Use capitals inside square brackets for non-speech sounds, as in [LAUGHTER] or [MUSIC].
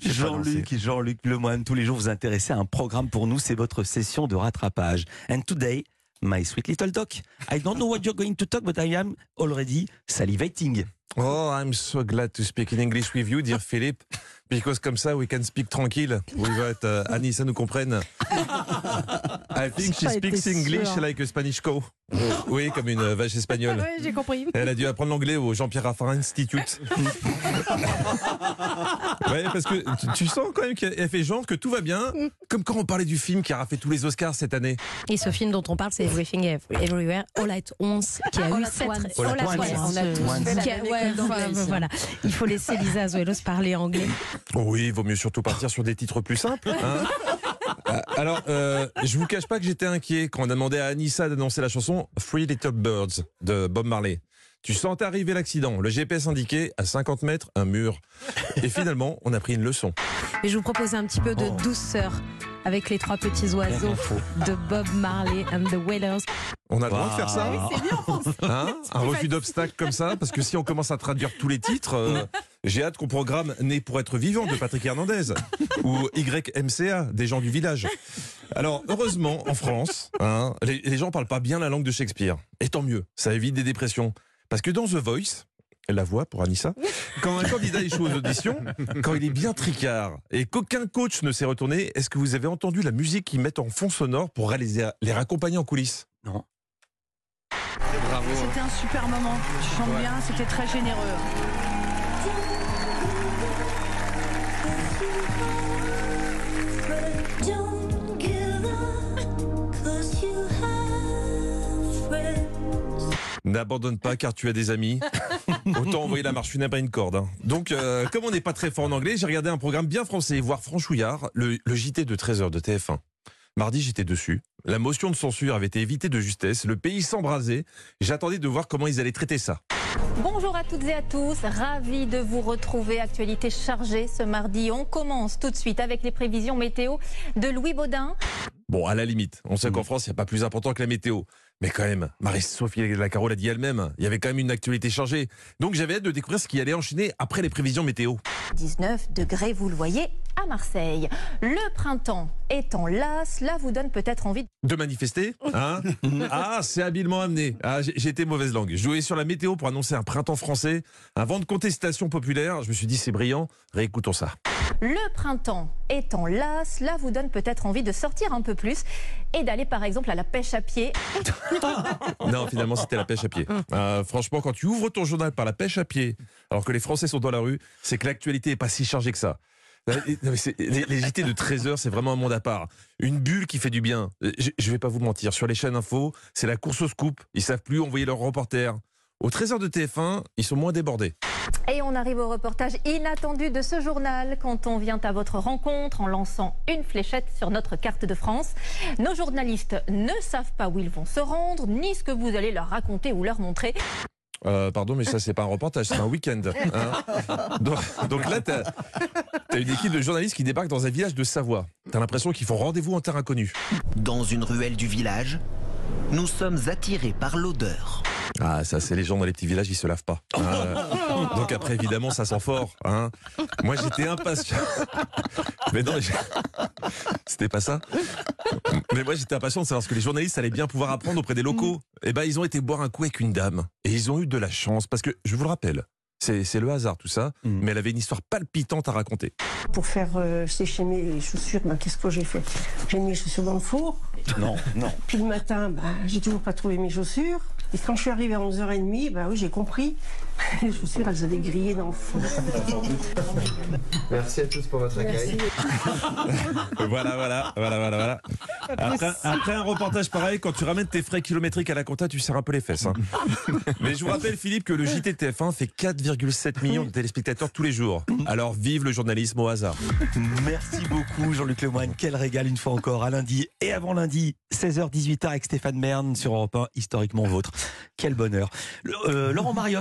Jean-Luc Jean-Luc Lemoine, tous les jours vous intéressez à un programme pour nous, c'est votre session de rattrapage. And today, my sweet little duck, I don't know what you're going to talk, but I am already salivating. Oh, I'm so glad to speak in English with you, dear Philip, because comme ça, we can speak tranquille. Without uh, Anissa nous comprenne. I [LAUGHS] think she speaks English like a Spanish cow. [LAUGHS] Oui, comme une euh, vache espagnole. Oui, j'ai compris. Elle a dû apprendre l'anglais au Jean-Pierre Raffarin Institute. [LAUGHS] ouais, parce que tu, tu sens quand même qu'elle fait genre que tout va bien, comme quand on parlait du film qui a fait tous les Oscars cette année. Et ce film dont on parle, c'est Everything Every- Everywhere All at Once, qui a eu sept. All at All at once. Once. On a tous fait la même ouais, enfin, voilà. Il faut laisser Lisa Azuelos parler anglais. Oh oui, il vaut mieux surtout partir sur des titres plus simples. hein. Euh, [LAUGHS] Alors, euh, je vous cache pas que j'étais inquiet quand on a demandé à Anissa d'annoncer la chanson Three Little Birds de Bob Marley. Tu sentais arriver l'accident. Le GPS indiquait à 50 mètres un mur. Et finalement, on a pris une leçon. Et je vous propose un petit peu de douceur avec les trois petits oiseaux de Bob Marley and the Wailers. On a le droit de faire ça Ah, Hein Un refus d'obstacle comme ça Parce que si on commence à traduire tous les titres, euh, [LAUGHS] j'ai hâte qu'on programme Né pour être vivant de Patrick Hernandez ou YMCA des gens du village. Alors, heureusement, en France, hein, les, les gens parlent pas bien la langue de Shakespeare. Et tant mieux, ça évite des dépressions. Parce que dans The Voice, la voix pour Anissa, quand un candidat échoue aux auditions, quand il est bien tricard et qu'aucun coach ne s'est retourné, est-ce que vous avez entendu la musique qu'ils mettent en fond sonore pour réaliser- les raccompagner en coulisses? Non. Bravo. C'était un super moment. Tu chantes bien, c'était très généreux. N'abandonne pas car tu as des amis. [LAUGHS] Autant envoyer la marche funèbre à une corde. hein. Donc, euh, comme on n'est pas très fort en anglais, j'ai regardé un programme bien français, voire franchouillard, le, le JT de 13h de TF1. Mardi, j'étais dessus. La motion de censure avait été évitée de justesse. Le pays s'embrasait. J'attendais de voir comment ils allaient traiter ça. Bonjour à toutes et à tous, ravi de vous retrouver. Actualité chargée ce mardi. On commence tout de suite avec les prévisions météo de Louis Baudin. Bon, à la limite, on sait Mm. qu'en France, il n'y a pas plus important que la météo. Mais quand même, Marie-Sophie Lacaro l'a dit elle-même, il y avait quand même une actualité chargée. Donc j'avais hâte de découvrir ce qui allait enchaîner après les prévisions météo. 19 degrés, vous le voyez, à Marseille. Le printemps étant là, cela vous donne peut-être envie De manifester hein [LAUGHS] Ah, c'est habilement amené. Ah, été mauvaise langue. Je jouais sur la météo pour annoncer un printemps français, un vent de contestation populaire. Je me suis dit, c'est brillant. Réécoutons ça. Le printemps étant là, cela vous donne peut-être envie de sortir un peu plus et d'aller par exemple à la pêche à pied. [LAUGHS] [LAUGHS] Non, finalement, c'était la pêche à pied. Euh, franchement, quand tu ouvres ton journal par la pêche à pied, alors que les Français sont dans la rue, c'est que l'actualité est pas si chargée que ça. Euh, non, mais c'est- Les, les JT de 13 heures, c'est vraiment un monde à part. Une bulle qui fait du bien. Euh, Je, je vais pas vous mentir. Sur les chaînes info, c'est la course au scoop. Ils savent plus envoyer leurs reporters. Au 13h de TF1, ils sont moins débordés. Et on arrive au reportage inattendu de ce journal quand on vient à votre rencontre en lançant une fléchette sur notre carte de France. Nos journalistes ne savent pas où ils vont se rendre, ni ce que vous allez leur raconter ou leur montrer. Euh, pardon, mais ça, c'est pas un reportage, c'est un week-end. hein. [LAUGHS] donc, donc là, t'as as une équipe de journalistes qui débarque dans un village de Savoie. T'as l'impression qu'ils font rendez-vous en terre inconnue. Dans une ruelle du village, nous sommes attirés par l'odeur. Ah, ça, c'est les gens dans les petits villages, ils se lavent pas. [LAUGHS] Euh, donc après, évidemment, ça sent fort. Hein. Moi, j'étais impatient. [LAUGHS] Mais non, c'était pas ça. Mais moi, j'étais impatient de savoir ce que les journalistes allaient bien pouvoir apprendre auprès des locaux. Et ben, ils ont été boire un coup avec une dame. Et ils ont eu de la chance. Parce que, je vous le rappelle, c'est c'est le hasard tout ça. Mm. Mais elle avait une histoire palpitante à raconter. Pour faire euh, sécher mes chaussures, ben, qu'est-ce que j'ai fait? J'ai mis mes chaussures dans le four. Non, non. Puis le matin, ben, j'ai toujours pas trouvé mes chaussures. Et quand je suis arrivée à 11h30, ben oui, j'ai compris. [LAUGHS] Les chaussures, elles avaient grillé dans le four. Merci à tous pour votre accueil. [LAUGHS] Voilà, voilà, voilà, voilà, voilà. Après, après un reportage pareil, quand tu ramènes tes frais kilométriques à la compta, tu serres un peu les fesses. hein. [LAUGHS] Mais je vous rappelle, Philippe, que le JT de TF1 fait 4,7 millions de téléspectateurs tous les jours. Alors vive le journalisme au hasard. Merci beaucoup Jean-Luc Lemoine. Quel régal une fois encore à lundi et avant lundi, 16h-18h avec Stéphane Merne sur Europe 1, historiquement vôtre. Quel bonheur. Euh, Laurent Mariotte.